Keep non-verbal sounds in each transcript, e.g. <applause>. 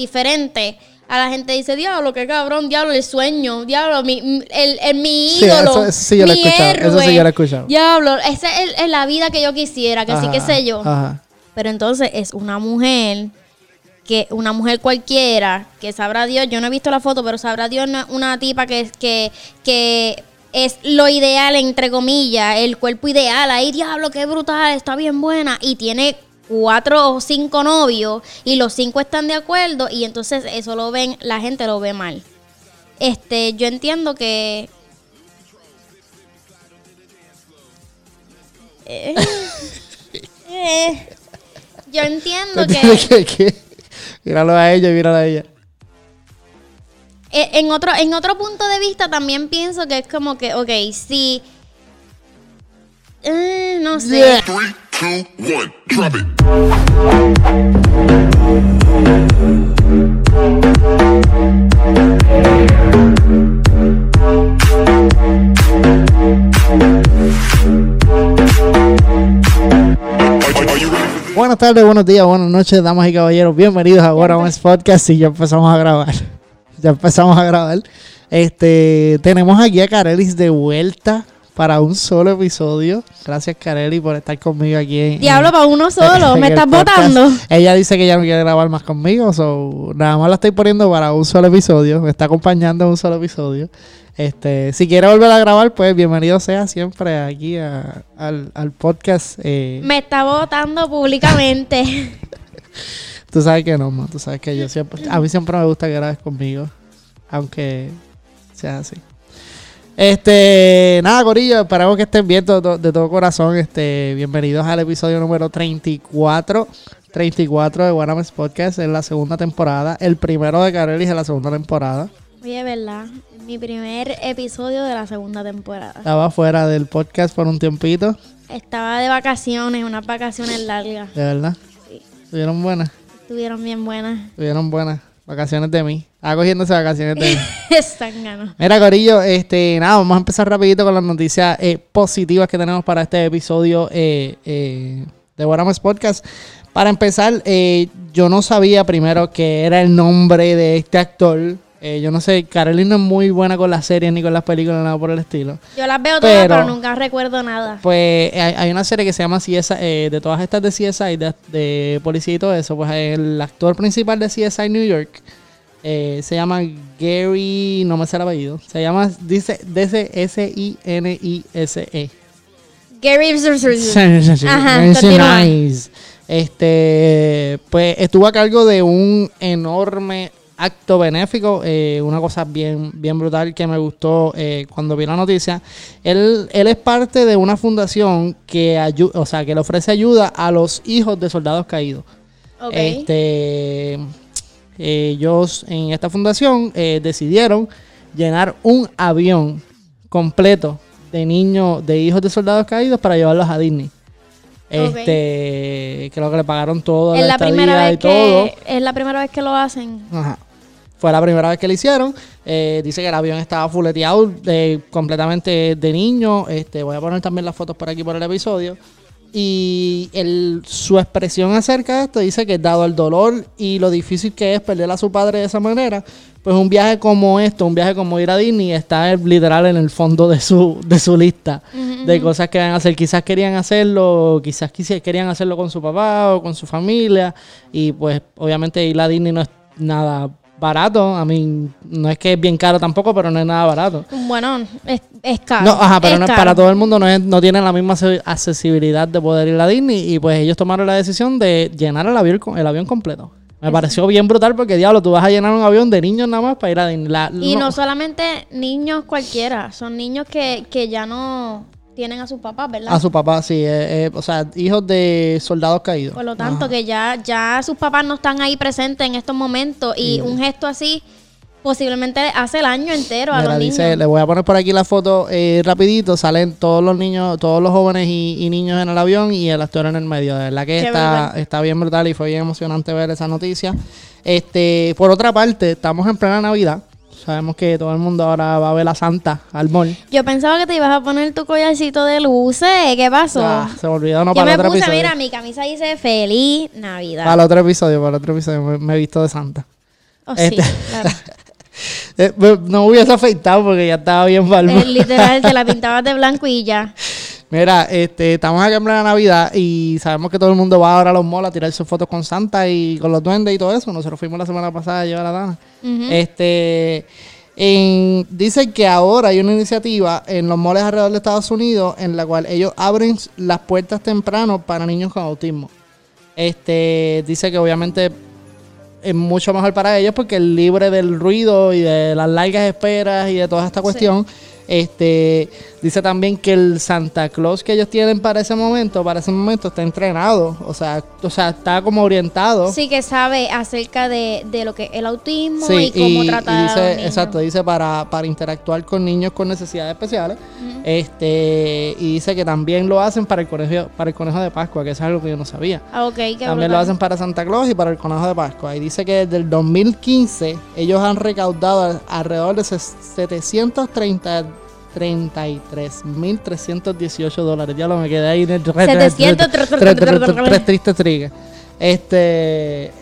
diferente. A la gente dice, diablo, qué cabrón, diablo, el sueño, diablo, mi, el, el- mi ídolo, eso- eso sí yo lo mi escuchado, eso sí yo lo he escuchado. Diablo, esa es, es la vida que yo quisiera, que sí, Ajá, qué sé yo. Ajá. Pero entonces es una mujer que una mujer cualquiera que sabrá Dios, yo no he visto la foto, pero sabrá Dios una, una tipa que que que es lo ideal entre comillas, el cuerpo ideal, ahí diablo, qué brutal, está bien buena y tiene cuatro o cinco novios y los cinco están de acuerdo y entonces eso lo ven, la gente lo ve mal. Este, yo entiendo que Eh, <laughs> eh, yo entiendo que ¿Qué, qué? Míralo a ella, míralo a ella. eh, en otro en otro punto de vista también pienso que es como que, ok, si eh, no sé. Two, one, drop it. Buenas tardes, buenos días, buenas noches, damas y caballeros. Bienvenidos a Ahora Más Podcast y ya empezamos a grabar. Ya empezamos a grabar. Este, tenemos aquí a Carelis de vuelta para un solo episodio. Gracias, Careli, por estar conmigo aquí en. Diablo, para uno solo, me estás votando. Ella dice que ya no quiere grabar más conmigo, so nada más la estoy poniendo para un solo episodio. Me está acompañando en un solo episodio. Este, si quiere volver a grabar, pues bienvenido sea siempre aquí a- al, al podcast. eh, Me está votando públicamente. <laughs> Tú sabes que no, ma, tú sabes que yo siempre, a mí siempre me gusta que grabes conmigo, aunque sea así. Este, nada, Corillo, esperamos que estén bien de todo corazón. Este, bienvenidos al episodio número 34, 34 de Guanames Podcast en la segunda temporada, el primero de Carelis en la segunda temporada. Oye, ¿verdad? Mi primer episodio de la segunda temporada. Estaba fuera del podcast por un tiempito, Estaba de vacaciones, unas vacaciones largas. de verdad. Sí. Estuvieron buenas, Estuvieron bien buenas. estuvieron buenas. Vacaciones de mí. Ah, cogiéndose vacaciones de. <laughs> Están ganas. Mira, Corillo, este, nada, vamos a empezar rapidito con las noticias eh, positivas que tenemos para este episodio eh, eh, de Guaramas Podcast. Para empezar, eh, yo no sabía primero que era el nombre de este actor. Eh, yo no sé, Carolina no es muy buena con las series ni con las películas, nada por el estilo. Yo las veo todas, Pero- pero, nunca recuerdo nada. Pues hay, hay una serie que se llama CSI, eh, de todas estas de CSI, de, de policía y todo eso, pues el actor principal de CSI New York eh, se llama Gary, no me sé el apellido, se llama, dice, dice S-I-N-I-S-E. Gary Ajá, Nice. Este, pues estuvo a cargo de un enorme acto benéfico, eh, una cosa bien, bien brutal que me gustó eh, cuando vi la noticia. Él, él es parte de una fundación que ayu- o sea, que le ofrece ayuda a los hijos de soldados caídos. Ok. Este, ellos en esta fundación eh, decidieron llenar un avión completo de niños, de hijos de soldados caídos para llevarlos a Disney. Este, creo que le pagaron todo, es la primera estadía vez y todo. que es la primera vez que lo hacen. Ajá. Fue la primera vez que lo hicieron. Eh, dice que el avión estaba fuleteado de, completamente de niño. Este, voy a poner también las fotos por aquí por el episodio. Y el- su expresión acerca de esto dice que dado el dolor y lo difícil que es perder a su padre de esa manera, pues un viaje como esto, un viaje como ir a Disney, está literal en el fondo de su, de su lista de cosas que van a hacer. Quizás querían hacerlo, quizás querían hacerlo con su papá o con su familia. Y pues obviamente ir a Disney no es nada barato. A mí no es que es bien caro tampoco, pero no es nada barato. Bueno, es, es caro. No, ajá, pero no es caro. para todo el mundo, no, es- no tienen la misma accesibilidad de poder ir a Disney y pues ellos tomaron la decisión de llenar el avión, el avión completo. Me pareció bien brutal porque, diablo, tú vas a llenar un avión de niños nada más para ir a Disney. La- Y no. no- solamente niños cualquiera, son niños que, que ya no tienen a sus papás, ¿verdad? a su papá, sí, eh, eh, o sea, hijos de soldados caídos. Por lo tanto, que ya, ya sus papás no están ahí presentes en estos momentos y un gesto así posiblemente hace el año entero a Mira, los dice, niños. le voy a poner por aquí la foto eh, rapidito. Salen todos los niños, todos los jóvenes y, y niños en el avión y el actor en el medio. De verdad que Qué está, está bien brutal y fue bien emocionante ver esa noticia. Este, por otra parte, estamos en plena Navidad. Sabemos que todo el mundo ahora va a ver a Santa al mall. Yo pensaba que te ibas a poner tu collarcito de luces. ¿Qué pasó? Ah, se me olvidó, no, Yo para me el otro puse, episodio. mira, mi camisa dice Feliz Navidad. Para el otro episodio, para el otro episodio me, me he visto de Santa. Oh, Este- sí, claro. <laughs> Eh, pues, no hubiese afeitado porque ya estaba bien barba. Eh, literal, te la <laughs> pintabas de blanco y ya. Mira, este, estamos aquí en plena Navidad y sabemos que todo el mundo va ahora a los malls a tirar sus fotos con Santa y con los duendes y todo eso. Nosotros fuimos la semana pasada a llevar a Dana. Este, en- dicen que ahora hay una iniciativa en los malls alrededor de Estados Unidos en la cual ellos abren las puertas temprano para niños con autismo. Este, dice que obviamente es mucho mejor para ellos porque es libre del ruido y de las largas esperas y de toda esta cuestión. Este dice también que el Santa Claus que ellos tienen para ese momento, para ese momento está entrenado, o sea, o sea, está como orientado. Sí, que sabe acerca de, de lo que es el autismo Sí, y cómo y- tratar y a dice, los niños. exacto, dice para, para interactuar con niños con necesidades especiales. Este, y dice que también lo hacen para el conejo, para el conejo de Pascua, que eso es algo que yo no sabía. Ah, ok, qué También brutal. lo hacen para Santa Claus y para el Conejo de Pascua. Y dice que desde el 2015 ellos han recaudado alrededor de 730 33.318 dólares. Ya lo me quedé ahí en el 700 tres tristes trigues. Este,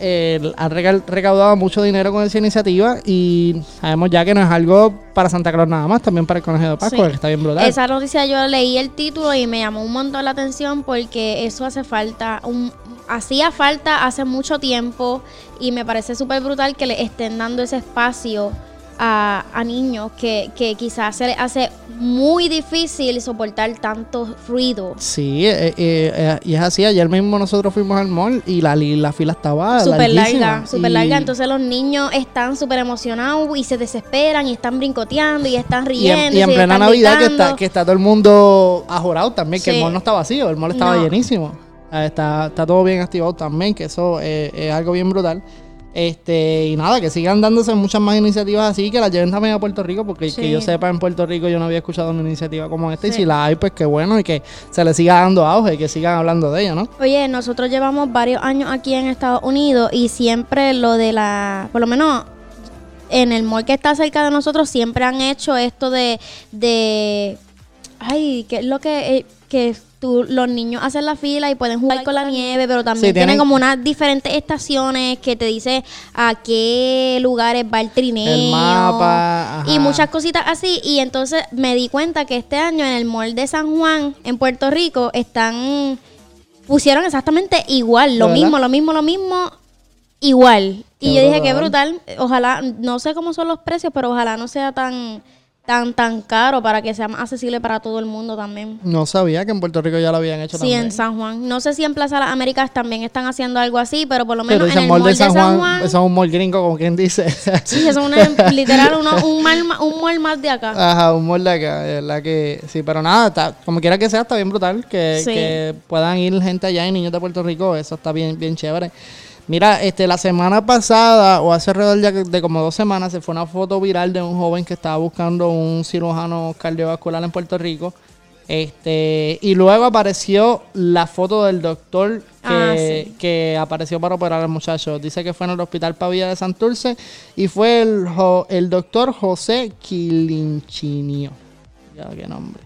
reca- recaudado mucho dinero con esa iniciativa y sabemos ya que no es algo para Santa Claus nada más, también para el Conejo de Pascua, Sí. que está bien brutal. Esa noticia yo leí el título y me llamó un montón la atención porque eso hace falta, un, hacía falta hace mucho tiempo y me parece súper brutal que le estén dando ese espacio a, a niños que, que quizás se les hace muy difícil soportar tanto ruido. Sí, eh, eh, eh, y es así. Ayer mismo nosotros fuimos al mall y la, la fila estaba Súper larga, súper Y- larga. Entonces los niños están súper emocionados y se desesperan y están brincoteando y están y riendo. en, y en plena Navidad que está, que está todo el mundo ajorado también, que Sí. el mall no está vacío, el mall estaba No. llenísimo. Ah, Está, está todo bien activado también, que eso eh, es algo bien brutal. Este, y nada, que sigan dándose muchas más iniciativas así, que las lleven también a Puerto Rico, porque Sí. que yo sepa, en Puerto Rico yo no había escuchado una iniciativa como esta, y si la hay, pues qué bueno, y que se le siga dando auge, y que sigan hablando de ella, ¿no? Oye, nosotros llevamos varios años aquí en Estados Unidos y siempre lo de la, por lo menos en el mall que está cerca de nosotros, siempre han hecho esto de, de, ay, que es lo que, eh, que tú, los niños hacen la fila y pueden jugar con la nieve, pero también Sí, tienen tienen- como unas diferentes estaciones que te dice a qué lugares va el trineo. El mapa, Y muchas cositas así. Y entonces me di cuenta que este año en el mall de San Juan, en Puerto Rico, están. Pusieron exactamente igual. Lo mismo, lo mismo, lo mismo. Igual. Qué y yo dije brutal. brutal. Ojalá, no sé cómo son los precios, pero ojalá no sea tan, tan, tan caro para que sea más accesible para todo el mundo también. No sabía que en Puerto Rico ya lo habían hecho Sí, también. en San Juan. No sé si en Plaza Las Américas también están haciendo algo así, pero por lo menos en el mall de San Juan, Juan eso es un mall gringo, como quien dice. sí, eso es una, <laughs> literal uno- un, mall, ma- un mall más de acá. Ajá, un mall de acá, de verdad que sí, pero nada, está, como quiera que sea, está bien brutal que, Sí. que puedan ir gente allá y niños de Puerto Rico, eso está bien, bien chévere. Mira, este, la semana pasada, o hace alrededor de, de como dos semanas, se fue una foto viral de un joven que estaba buscando un cirujano cardiovascular en Puerto Rico. Este, y luego apareció la foto del doctor que, Ah, sí. que apareció para operar al muchacho. Dice que fue en el hospital Pavía de Santurce y fue el, jo- el doctor José Quilinchinio. Ya, qué nombre.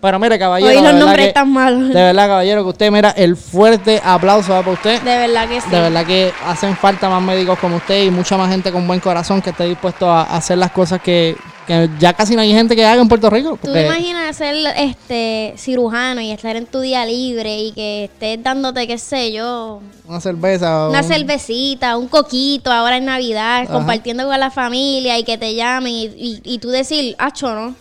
Pero mire, caballero. Hoy los nombres que- están malos. De verdad, caballero, que usted, mira, el fuerte aplauso va para usted. De verdad que sí. De verdad que hacen falta más médicos como usted y mucha más gente con buen corazón que esté dispuesto a hacer las cosas que, que ya casi no hay gente que haga en Puerto Rico. ¿Tú te porque- imaginas ser este cirujano y estar en tu día libre y que estés dándote, qué sé yo, Una cerveza. una un- cervecita, un coquito ahora en Navidad, Ajá. compartiendo con la familia y que te llamen y, y- y tú decir, acho, ¿no?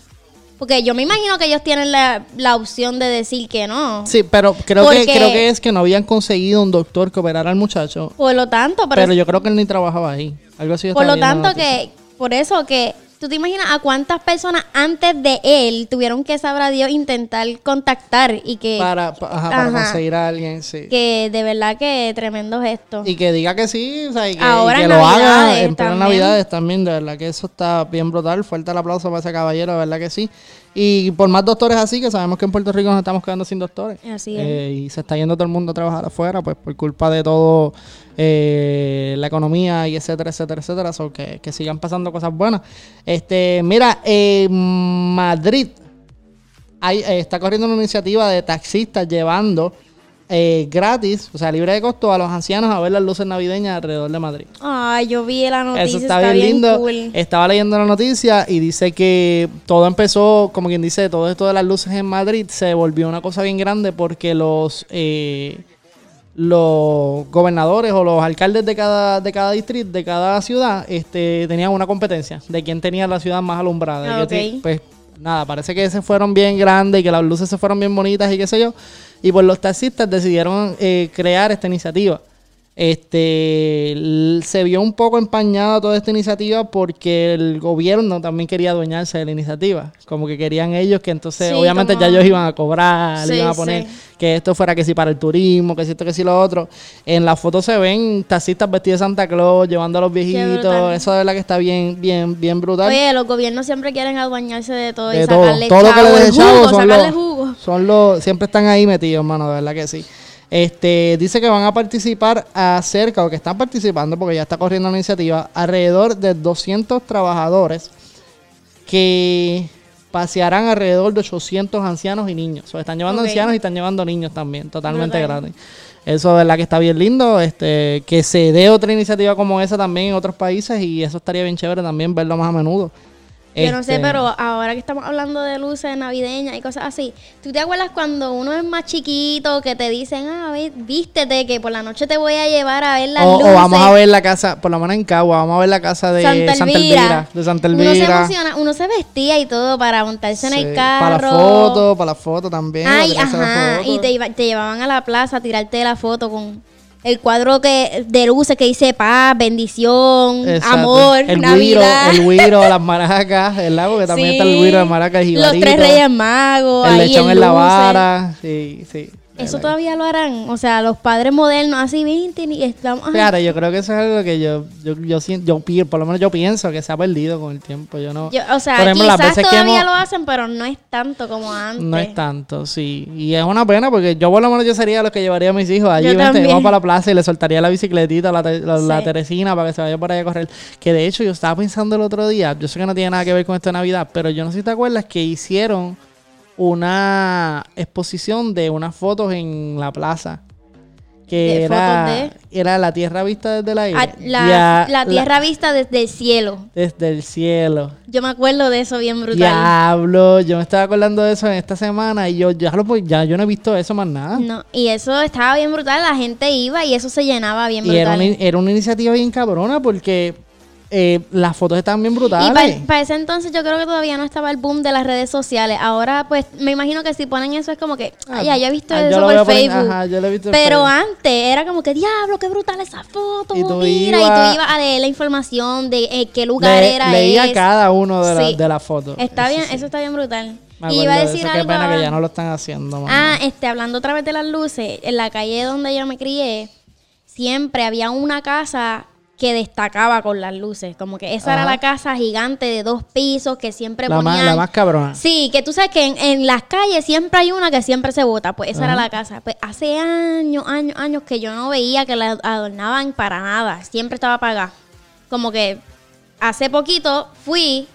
Porque yo me imagino que ellos tienen la, la opción de decir que no. Sí, pero creo que, creo que es que no habían conseguido un doctor que operara al muchacho. Por lo tanto, pero, Pero, yo creo que él ni trabajaba ahí. Algo así. por lo tanto que, por eso que, tú te imaginas a cuántas personas antes de él tuvieron que, sabrá Dios, intentar contactar y que... Para, pa- ajá, para Ajá. conseguir a alguien, sí. que de verdad que tremendo gesto. Y que diga que sí, o sea, y que, Ahora y que en lo haga en plena. Navidades también, de verdad que eso está bien brutal. Fuerte el aplauso para ese caballero, de verdad que sí. Y por más doctores así, que sabemos que en Puerto Rico nos estamos quedando sin doctores. Así es. Eh, y se está yendo todo el mundo a trabajar afuera, pues por culpa de todo eh, la economía y etcétera, etcétera, etcétera. So, que, que sigan pasando cosas buenas. Este, mira, en Madrid hay- eh, está corriendo una iniciativa de taxistas llevando eh, gratis, o sea, libre de costo a los ancianos a ver las luces navideñas alrededor de Madrid. Ay, yo vi la noticia, Eso está, bien, lindo. cool. Estaba leyendo la noticia y dice que todo empezó, como quien dice, todo esto de las luces en Madrid se volvió una cosa bien grande porque los eh, los gobernadores o los alcaldes de cada de cada distrito, de cada ciudad, este tenían una competencia de quién tenía la ciudad más alumbrada. Ah. Pues nada, parece que se fueron bien grandes y que las luces se fueron bien bonitas y qué sé yo. Y pues los taxistas decidieron eh, crear esta iniciativa. Este se vio un poco empañada toda esta iniciativa porque el gobierno también quería adueñarse de la iniciativa. Como que querían ellos que entonces, Sí, obviamente como- ya ellos iban a cobrar, Sí, iban a poner sí. que esto fuera que si para el turismo, que si esto, que si lo otro. En la foto se ven taxistas vestidos de Santa Claus, llevando a los viejitos. Eso de verdad que está bien, bien, bien brutal. Oye, los gobiernos siempre quieren adueñarse de todo de y todo. sacarle Todo lo que chavo, le el deje chavo jugo, son sacarle los, jugo. son los, siempre están ahí metidos, hermano, de verdad que sí. Este, dice que van a participar acerca, o que están participando, porque ya está corriendo la iniciativa, alrededor de 200 trabajadores que pasearán alrededor de 800 ancianos y niños. O sea, están llevando ancianos y están llevando niños también, totalmente Brutal. gratis. Eso de verdad que está bien lindo, este, que se dé otra iniciativa como esa también en otros países y eso estaría bien chévere también verlo más a menudo. Yo no sé, Este, pero ahora que estamos hablando de luces navideñas y cosas así, ¿tú te acuerdas cuando uno es más chiquito que te dicen, ah, ve, vístete que por la noche te voy a llevar a ver las O, o luces? vamos a ver la casa, por lo menos en Cagua, vamos a ver la casa de Santa Santa Elvira. Elvira, de Santa Uno se Elvira. emociona, uno se vestía y todo para montarse en el carro. Para la foto, para la foto también. Ay, la ajá. Y te, iba- te llevaban a la plaza a tirarte la foto con el cuadro que de luces que dice paz, bendición, Exacto. amor, el Guiro, Navidad. el Guiro, <laughs> las maracas, el lago que también está el Sí. Guiro, las maracas y Los tres reyes magos. El ahí lechón en la vara. Sí, sí. Eso todavía lo harán. O sea, los padres modernos así, vente, y estamos. ay, Fíjate, yo creo que eso es algo que yo, yo, yo, siento- yo pi- por lo menos yo pienso que se ha perdido con el tiempo. Yo no. yo- o sea, por ejemplo, las quizás que todavía hemos- lo hacen, pero no es tanto como antes. No es tanto, sí. Y es una pena porque yo por lo menos yo sería los que llevaría a mis hijos allí, Yo vamos para la plaza y le soltaría la bicicletita, la, la, la. Teresina para que se vaya por ahí a correr. Que de hecho yo estaba pensando el otro día, yo sé que no tiene nada que ver con esto de Navidad, pero yo no sé si te acuerdas que hicieron una exposición de unas fotos en la plaza. Que ¿De era, fotos era la tierra vista desde aire. Ah, la, Ya- la tierra vista desde el cielo. desde el cielo. Yo me acuerdo de eso bien brutal. Diablo, yo me estaba acordando de eso en esta semana y yo ya, lo, ya yo no he visto eso más nada. No, y eso estaba bien brutal. La gente iba y eso se llenaba bien Y era brutal. una, era una iniciativa bien cabrona porque eh, las fotos estaban bien Y brutales. para ese entonces yo creo que todavía no estaba el boom de las redes sociales. Ahora, pues, me imagino que si ponen eso es como que, Ah, ya, yo he visto ah, eso por Facebook. ajá, yo lo he visto Pero Facebook. antes era como que, diablo, qué brutal esa foto. Y tú mira, y ibas- tú ibas a leer la información de eh, qué lugar Le- era leía ese. cada uno de, la- de las fotos. Está Eso bien, sí. eso está bien brutal. Me Y iba a de decir eso, Qué algo. pena que ya no lo están haciendo. Ah, este, hablando otra vez de las luces, en la calle donde yo me crié, siempre había una casa que destacaba con las luces. Como que esa era la casa gigante de dos pisos que siempre la, ponían. más, la más cabrona. Sí, que tú sabes que en, en las calles siempre hay una que siempre se vota. Pues esa era la casa. Pues hace años, años, años que yo no veía que la adornaban para nada. Siempre estaba apagada. Como que hace poquito fui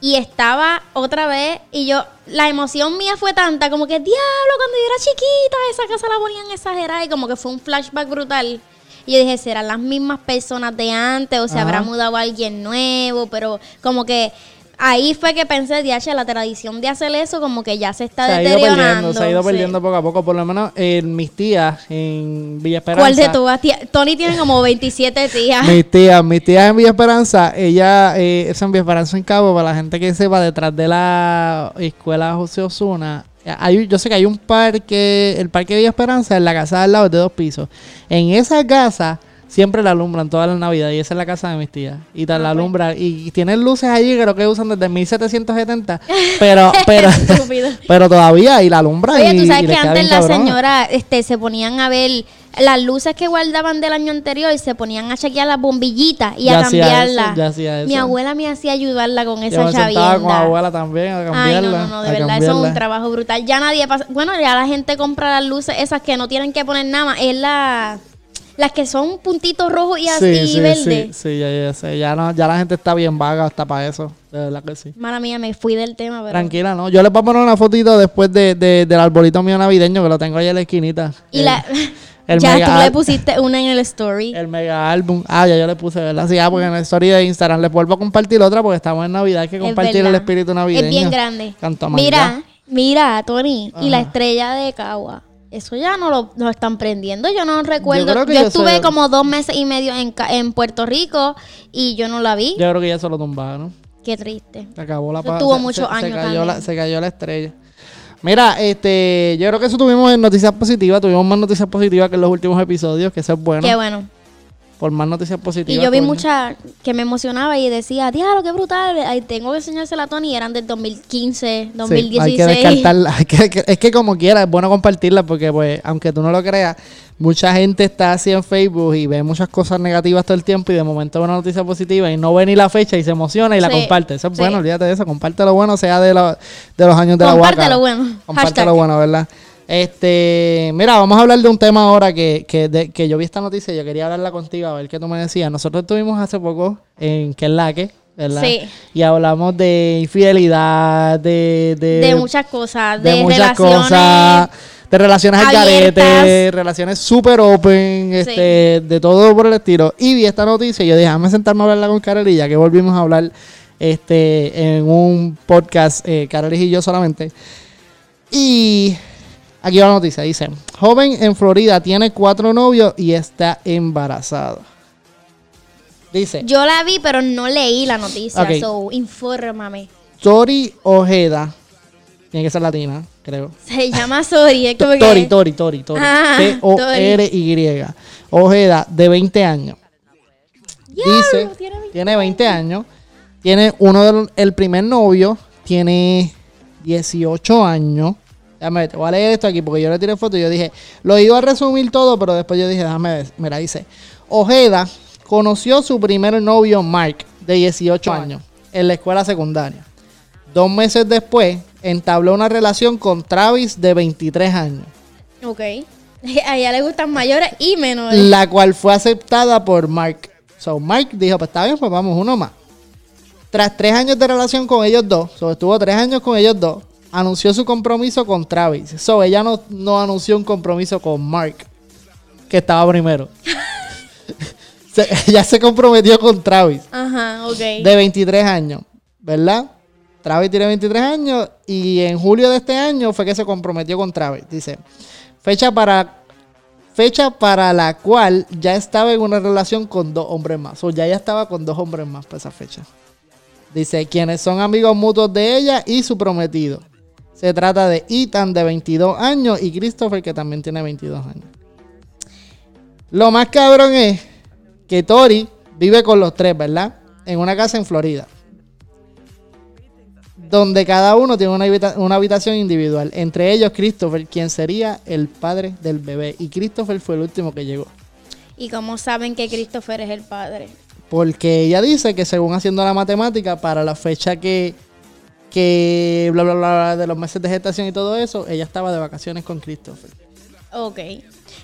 y estaba otra vez y yo, la emoción mía fue tanta como que, diablo, cuando yo era chiquita, esa casa la ponían exagerada y como que fue un flashback brutal. Y yo dije, serán las mismas personas de antes o se Ajá. habrá mudado alguien nuevo, pero como que ahí fue que pensé, DH, la tradición de hacer eso como que ya se está se ha ido deteriorando. perdiendo, se ha ido sí. perdiendo poco a poco. Por lo menos en mis tías en Villa Esperanza. ¿Cuál de todas? Tía- Tony tiene como 27 tías. Mis tías, mis tías en Villa Esperanza, ella, eh, es en Villa Esperanza en Cabo, para la gente que sepa, detrás de la escuela José Osuna, hay, yo sé que hay un parque, el parque de Villa Esperanza, en la casa de al lado es de dos pisos. En esa casa siempre la alumbran todas las navidades y esa es la casa de mis tías. Y tal, la alumbran y, tienen luces allí, creo que usan desde 1770, <laughs> pero, pero, <laughs> pero todavía y la alumbran Oye, y, tú sabes que antes las cabrona. señoras este, se ponían a ver las luces que guardaban del año anterior y se ponían a chequear las bombillitas y Yo a cambiarlas. yo Mi abuela me hacía ayudarla con Yo esa chavienda. con abuela también a cambiarla. Ay, no, no, no, de verdad, eso es un trabajo brutal. Ya nadie pasa. Bueno, ya la gente compra las luces esas que no tienen que poner nada más. Es la, Las que son puntitos rojos y Sí, así sí, verde. sí, sí, ya, ya sé. Ya, no, ya la gente está bien vaga hasta para eso. De verdad que sí. Mala mía, me fui del tema, pero. Tranquila, ¿no? Yo les voy a poner una fotito después de, de- del arbolito mío navideño que lo tengo ahí en la esquinita. Y El- la. <laughs> el ya tú le pusiste una en el story. <laughs> El mega álbum. Ah, ya yo le puse, ¿verdad? Sí, ah, porque en la historia de Instagram les vuelvo a compartir otra porque estamos en Navidad. Hay que Es compartir el espíritu navideño. Es bien grande. Mira, mira, Tony. Y la estrella de Cagua. Eso ya no lo, lo están prendiendo. Yo no recuerdo. Yo, estuve como dos meses y medio en, en Puerto Rico y yo no la vi. Yo creo que ya se lo tumbaron. Qué triste. Se acabó la tuvo muchos se- se años cayó también. la- se cayó la estrella. Mira, este, yo creo que eso tuvimos en noticias positivas. Tuvimos más noticias positivas que en los últimos episodios, que eso es bueno. Qué bueno. Por más noticias Y positivas. yo vi muchas que me emocionaba y decía, diablo, qué brutal. Ay, tengo que enseñársela a Tony. y Eran del 2015, Sí, 2016. hay que descartarla. <laughs> hay que- es que como quiera, es bueno compartirla porque, pues, aunque tú no lo creas, mucha gente está así en Facebook y ve muchas cosas negativas todo el tiempo y de momento ve una noticia positiva y no ve ni la fecha y se emociona y la Sí, comparte. Eso es sí. bueno, olvídate de eso. Comparte lo bueno, sea de, lo- de los años de la Comparte guaca. lo bueno. Comparte lo bueno, ¿verdad? Este, mira, vamos a hablar de un tema ahora que, que, de- que yo vi esta noticia y yo quería hablarla contigo, a ver qué tú me decías. Nosotros estuvimos hace poco en que es la que, ¿verdad? Sí. Y hablamos de infidelidad, de... De, de muchas cosas. de De, muchas relaciones. cosas, de relaciones al garete, relaciones super open, este, de todo por el estilo. Y vi esta noticia y yo dije, déjame sentarme a hablarla con Carol y ya que volvimos a hablar este, en un podcast, eh, y yo solamente. Y aquí va la noticia, dice, joven en Florida tiene cuatro novios y está embarazado. Dice, Yo la vi, pero no leí la noticia. Ok. So, infórmame. Tori Ojeda, tiene que ser latina, creo. Se llama Sori. Es como que- Tori, Tori, Tori, Tori. Ah, T-O-R-Y. Ojeda, de 20 años. Dice, tiene 20 tiene 20 años. Tiene uno del el primer novio, tiene 18 años. Déjame ver, te voy a leer esto aquí porque yo le tiré foto y yo dije, lo iba a resumir todo, pero después yo dije, déjame ver. Mira, dice, Ojeda conoció su primer novio, Mark, de 18 años, en la escuela secundaria. Dos meses después, entabló una relación con Travis, de 23 años. Ok. <laughs> A ella le gustan mayores y menores. la cual fue aceptada por Mark. So Mark dijo, pues está bien, pues vamos uno más. Tras tres años de relación con ellos dos, so estuvo tres años con ellos dos, anunció su compromiso con Travis. So ella no, no anunció un compromiso con Mark, que estaba primero. <laughs> Se- ella se comprometió con Travis, Ajá, ok. de 23 años, ¿verdad? Travis tiene 23 años y en julio de este año fue que se comprometió con Travis. Dice, fecha para fecha para la cual ya estaba en una relación con dos hombres más. O ya ya estaba con dos hombres más para esa fecha. Dice, quienes son amigos mutuos de ella y su prometido. Se trata de Ethan de 22 años y Christopher que también tiene 22 años. Lo más cabrón es que Tori vive con los tres, ¿verdad? En una casa en Florida. Donde cada uno tiene una, habita- una habitación individual. Entre ellos Christopher, quien sería el padre del bebé. Y Christopher fue el último que llegó. ¿Y cómo saben que Christopher es el padre? Porque ella dice que según haciendo la matemática, para la fecha que, que bla, bla, bla, bla, de los meses de gestación y todo eso, ella estaba de vacaciones con Christopher. Ok.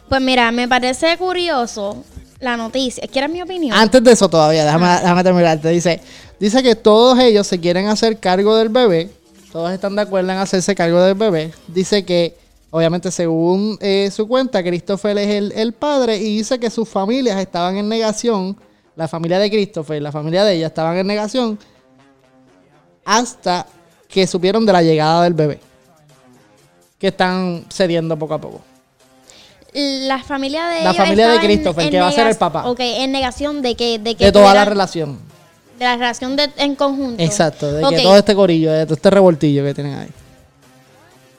Pues mira, me parece curioso la noticia. ¿Quieres mi opinión? Antes de eso todavía, déjame, déjame terminar. Te dice, dice que todos ellos se quieren hacer cargo del bebé. Todos están de acuerdo en hacerse cargo del bebé. Dice que, obviamente, según eh, su cuenta, Christopher es el, el padre y dice que sus familias estaban en negación. La familia de Christopher y la familia de ella estaban en negación hasta que supieron de la llegada del bebé. Que están cediendo poco a poco. La familia de La ellos familia de estaba en- Christopher, en que va a ser el papá. Ok, en negación de que... De, que De toda la relación. De la relación de- en conjunto. Exacto, de Ok, que todo este corillo, de todo este revoltillo que tienen ahí.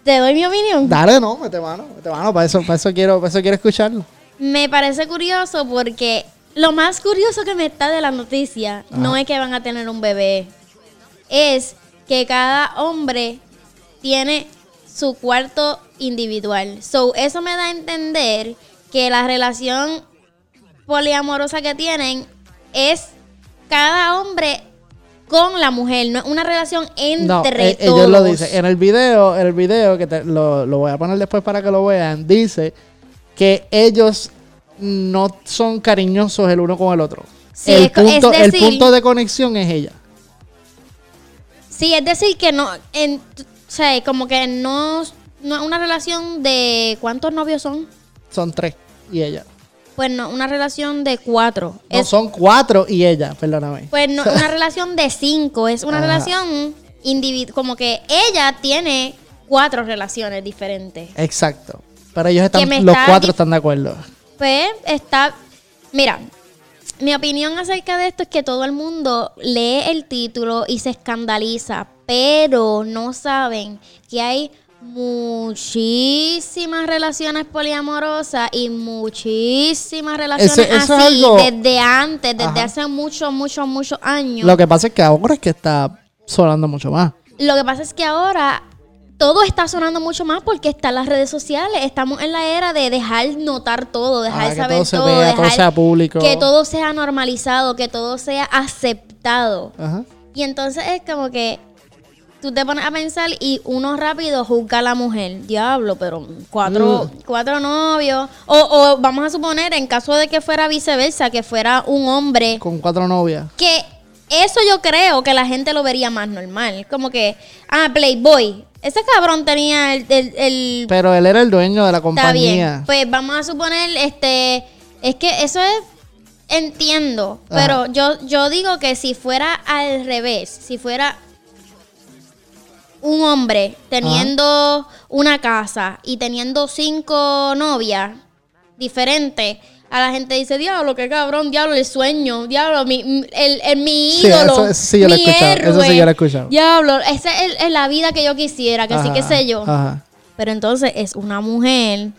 ¿Te doy mi opinión? Dale, no, mete mano, mete mano, para eso, para eso quiero, para eso quiero escucharlo. Me parece curioso porque lo más curioso que me está de la noticia no es que van a tener un bebé, es que cada hombre tiene su cuarto individual. So, eso me da a entender que la relación poliamorosa que tienen es cada hombre con la mujer, no es una relación No, entre eh, todos. ellos lo dicen. En el video, en el video, que te- lo, lo voy a poner después para que lo vean, dice que ellos no son cariñosos el uno con el otro. Sí, el, es co- es punto, el punto de conexión es ella. Sí, es decir que no, en, o sea, como que no, no una relación de cuántos novios son. Son tres y ella. Pues no, una relación de cuatro. No, Es- son cuatro y ella, perdóname. pues no, <laughs> una relación de cinco. Es una Ajá. relación individual, como que ella tiene cuatro relaciones diferentes. Exacto. Pero ellos están, los está cuatro están de acuerdo. Pues está. Mira, mi opinión acerca de esto es que todo el mundo lee el título y se escandaliza, pero no saben que hay muchísimas relaciones poliamorosas y muchísimas relaciones Ese- eso es así algo- desde antes, desde Ajá. hace muchos, muchos, muchos años. Lo que pasa es que ahora es que está sonando mucho más. Lo que pasa es que ahora todo está sonando mucho más porque están las redes sociales. Estamos en la era de dejar notar todo, dejar Ah, que saber todo se todo, vea, todo dejar sea público. que todo sea normalizado, que todo sea aceptado. Ajá. Y entonces es como que tú te pones a pensar y uno rápido juzga a la mujer. Diablo, pero cuatro, Mm. cuatro novios. O, o vamos a suponer, en caso de que fuera viceversa, que fuera un hombre Con cuatro novias. que eso yo creo que la gente lo vería más normal. Como que, ah, Playboy. Ese cabrón tenía el... el- el- Pero él era el dueño de la está compañía. bien. Pues vamos a suponer, este... Es que eso es... Entiendo. Ajá. Pero yo, yo digo que si fuera al revés, si fuera un hombre teniendo una casa y teniendo cinco novias diferentes, a la gente dice, diablo, qué cabrón, diablo, el sueño, diablo, mi, mi- el, el- mi Sí, ídolo, eso- eso sí yo lo he mi escuchado, eso héroe, sí yo lo he escuchado. Diablo, esa es, es la vida que yo quisiera, que sí, que sé yo. Ajá. Pero entonces es una mujer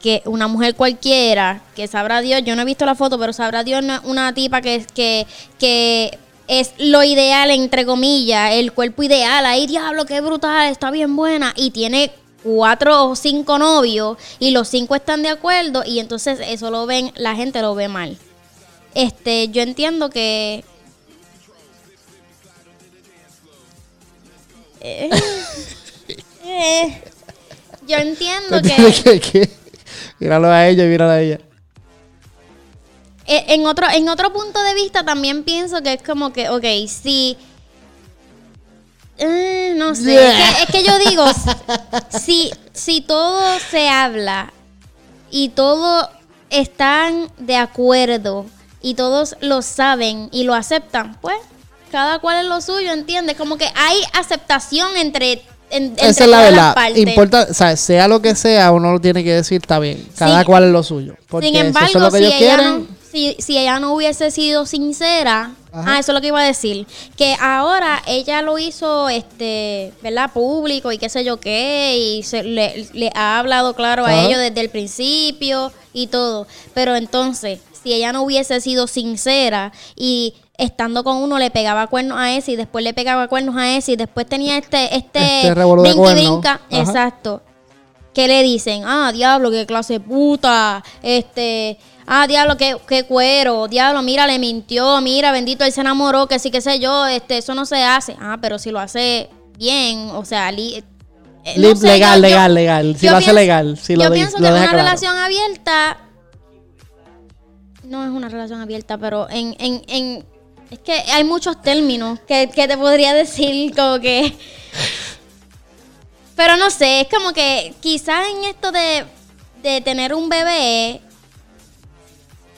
que una mujer cualquiera, que sabrá Dios, yo no he visto la foto, pero sabrá Dios es una tipa que, que, que es lo ideal, entre comillas, el cuerpo ideal. Ahí, diablo, qué brutal, está bien buena. Y tiene cuatro o cinco novios y los cinco están de acuerdo y entonces eso lo ven, la gente lo ve mal. Este, yo entiendo que... Eh, <laughs> eh, yo entiendo <laughs> que... ¿Qué, qué? Míralo a ella, míralo a ella. Eh, en otro, en otro punto de vista también pienso que es como que, ok, si... eh, no sé, es, que, es que yo digo, si, si todo se habla y todos están de acuerdo y todos lo saben y lo aceptan, pues cada cual es lo suyo, ¿entiendes? Como que hay aceptación entre, en- Esa es la verdad. Importa, o sea, sea lo que sea, uno lo tiene que decir, está bien. Cada Sin- cual es lo suyo. Porque Sin si embargo, eso es lo que si, ellos quieren. no, si, si ella no hubiese sido sincera, Ajá. ah, eso es lo que iba a decir, que ahora ella lo hizo, este, ¿verdad? Público y qué sé yo qué, y se, le, le ha hablado claro a ellos desde el principio y todo. Pero entonces, si ella no hubiese sido sincera y estando con uno le pegaba cuernos a ese y después le pegaba cuernos a ese y después tenía este, este, Este brinca, exacto. ¿Qué le dicen? Ah, diablo, qué clase de puta. Este, ah, diablo, qué, qué cuero. Diablo, mira, le mintió. Mira, bendito, él se enamoró, que sí, qué sé yo. Este, eso no se hace. Ah, pero si lo hace bien, o sea, li- eh, no Li- sé, legal, yo- legal, legal. Si lo hace pienso- legal, si lo yo pienso lo que deja una claro. relación abierta. No es una relación abierta, pero en, en, en es que hay muchos términos que, que te podría decir como que <laughs> pero no sé, es como que quizás en esto de, de tener un bebé,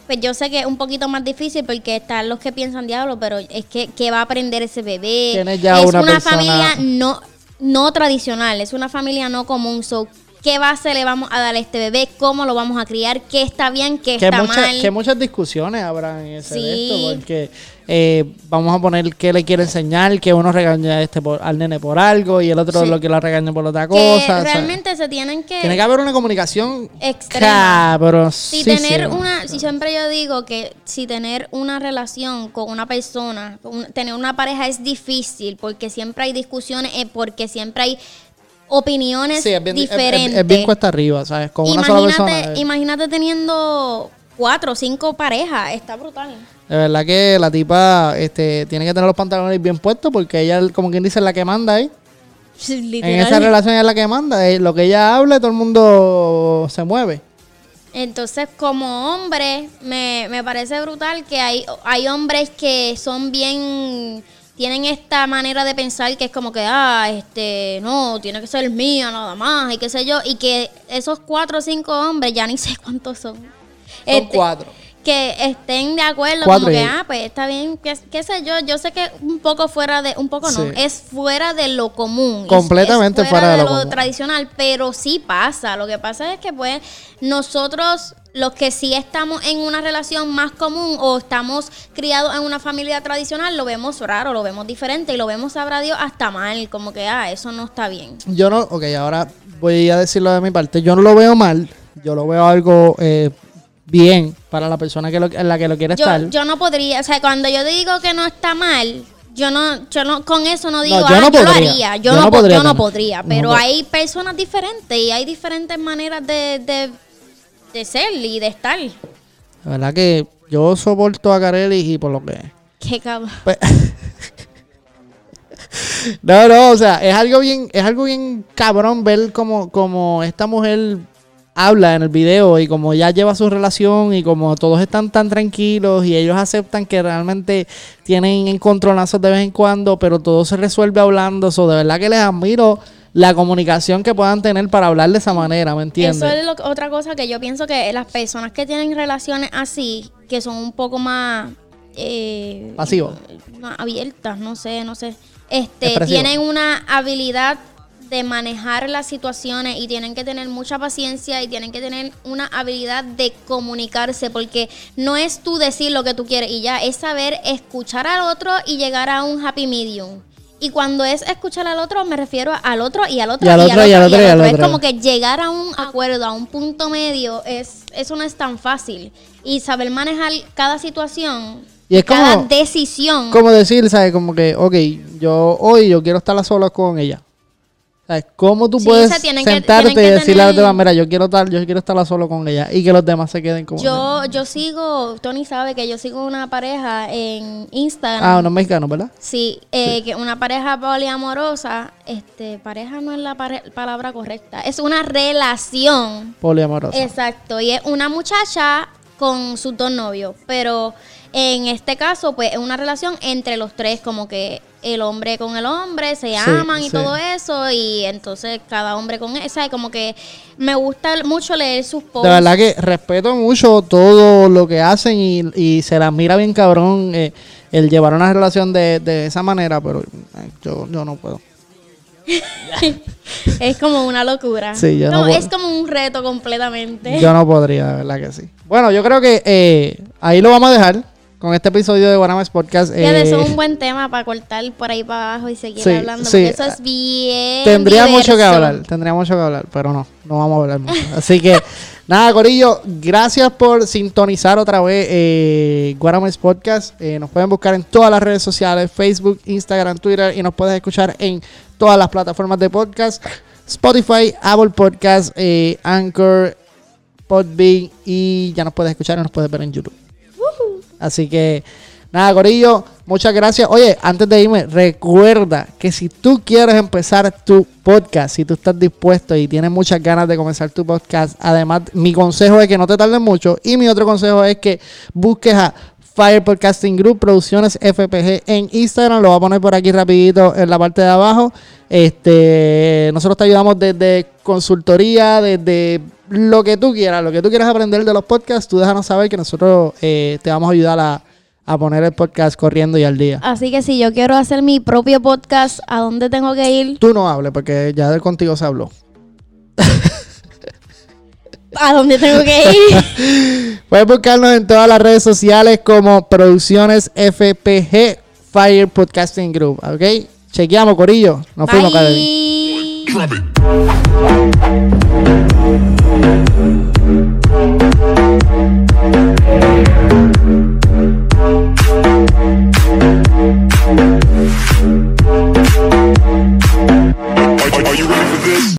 pues yo sé que es un poquito más difícil porque están los que piensan diablo, pero es que ¿qué va a aprender ese bebé? Tienes ya es una una, persona- familia no, no tradicional, es una familia no común. So, ¿Qué base le vamos a dar a este bebé? ¿Cómo lo vamos a criar? ¿Qué está bien? ¿Qué que, está mucha- mal? que muchas discusiones habrá en ese de Sí. esto, porque eh, vamos a poner qué le quiere enseñar, que uno regaña a este por- al nene por algo y el otro Sí. lo que lo regaña por otra Que cosa. o sea, realmente se tienen que... tiene que haber una comunicación Extrema. Si tener una, si siempre yo digo que si tener una relación con una persona, un- tener una pareja es difícil porque siempre hay discusiones, eh, porque siempre hay opiniones Sí, es bien, es- es- diferentes. es bien cuesta arriba, ¿sabes? Con una sola persona. imagínate, eh, imagínate teniendo cuatro o cinco parejas, está brutal. De verdad que la tipa este, tiene que tener los pantalones bien puestos porque ella, como quien dice, es la que manda ahí. En esa relación es la que manda. eh, Lo que ella hable, todo el mundo se mueve. Entonces, como hombre, me, me parece brutal que hay, hay hombres que son bien tienen esta manera de pensar que es como que, ah, este, no, tiene que ser mía nada más, y qué sé yo, y que esos cuatro o cinco hombres, ya ni <laughs> sé cuántos son. Son este, cuatro. Que estén de acuerdo, Cuatro como que, ah, pues está bien, qué, qué sé yo, yo sé que un poco fuera de, un poco no, Sí. es fuera de lo común. es- Completamente es fuera de lo tradicional, pero sí pasa. Lo que pasa es que pues nosotros, los que sí estamos en una relación más común o estamos criados en una familia tradicional, lo vemos raro, lo vemos diferente y lo vemos, sabrá Dios, hasta mal, como que, ah, eso no está bien. Yo no, ok, ahora voy a decirlo de mi parte. Yo no lo veo mal, yo lo veo algo eh, bien para la persona que lo, en la que lo quiere estar. Yo, yo no podría, o sea, cuando yo digo que no está mal, yo no, yo no, con eso no digo, yo ah, no yo lo haría, yo, Yo no, no po- podría yo no podría, No pero hay personas diferentes y hay diferentes maneras de, de, de ser y de estar. La verdad que yo soporto a Carelli y por lo que... Qué cabrón. Pues- <laughs> no, no, o sea, es algo bien, es algo bien cabrón ver como, como esta mujer habla en el video y como ya lleva su relación y como todos están tan tranquilos y ellos aceptan que realmente tienen encontronazos de vez en cuando, pero todo se resuelve hablando. So, de verdad que les admiro la comunicación que puedan tener para hablar de esa manera, ¿me entiendes? Eso es lo- otra cosa que yo pienso que las personas que tienen relaciones así, que son un poco más... Eh, Pasivo. Más abiertas, no sé, no sé. Este, Expresivo. tienen una habilidad de manejar las situaciones y tienen que tener mucha paciencia y tienen que tener una habilidad de comunicarse porque no es tú decir lo que tú quieres y ya, es saber escuchar al otro y llegar a un happy medium. Y cuando es escuchar al otro, me refiero al otro y al otro Y al otro, y al otro, Es como que llegar a un acuerdo, a un punto medio, es eso no es tan fácil. Y saber manejar cada situación, Y es cada como- decisión. como decir, ¿sabes? Como que, ok, yo hoy yo quiero estar a solas con ella. ¿Cómo tú Sí, puedes o sea, tienen que- sentarte tienen que y decirle a los demás, mira, yo quiero estar, yo quiero estar a solo con ella y que los demás se queden como Yo, yo sigo, Tony sabe que yo sigo una pareja en Instagram. Ah, unos mexicanos, ¿verdad? Sí, eh, que una pareja poliamorosa, este, pareja no es la pare- palabra correcta, es una relación. Poliamoroso. Exacto, y es una muchacha con sus dos novios, pero en este caso, pues es una relación entre los tres, como que el hombre con el hombre se aman y sí. todo eso, y entonces cada hombre con esa, y como que me gusta mucho leer sus posts. De verdad que respeto mucho todo lo que hacen y, y se la mira bien cabrón eh, el llevar una relación de, de esa manera, pero eh, yo, yo no puedo. <laughs> Es como una locura. Sí, yo no puedo. es como un reto completamente. Yo no podría, de verdad que sí. Bueno, yo creo que eh, ahí lo vamos a dejar con este episodio de Guanames Podcast. Eh, eso es un buen tema para cortar por ahí para abajo y seguir Sí, hablando. sí. Porque eso es bien. Tendría mucho que hablar, tendría mucho que hablar, pero no, no vamos a hablar mucho. Así que, <laughs> nada, Corillo, gracias por sintonizar otra vez eh, Podcast. Eh, nos pueden buscar en todas las redes sociales, Facebook, Instagram, Twitter, y nos puedes escuchar en todas las plataformas de podcast, Spotify, Apple Podcast, eh, Anchor, Podbean, y ya nos puedes escuchar y nos puedes ver en YouTube. Así que, nada, Corillo, muchas gracias. Oye, antes de irme, recuerda que si tú quieres empezar tu podcast, si tú estás dispuesto y tienes muchas ganas de comenzar tu podcast, además, mi consejo es que no te tardes mucho. Y mi otro consejo es que busques a Fire Podcasting Group Producciones FPG en Instagram. Lo voy a poner por aquí rapidito en la parte de abajo. Este, nosotros te ayudamos desde consultoría, desde lo que tú quieras, lo que tú quieras aprender de los podcasts, tú déjanos saber que nosotros eh, te vamos a ayudar a, a poner el podcast corriendo y al día. Así que si yo quiero hacer mi propio podcast, ¿a dónde tengo que ir? Tú no hables porque ya contigo se habló. ¿A dónde tengo que ir? <laughs> Puedes buscarnos en todas las redes sociales como Producciones FPG Fire Podcasting Group, ¿ok? Chequeamos, Corillo. Nos fuimos, Karen. Are you ready for this?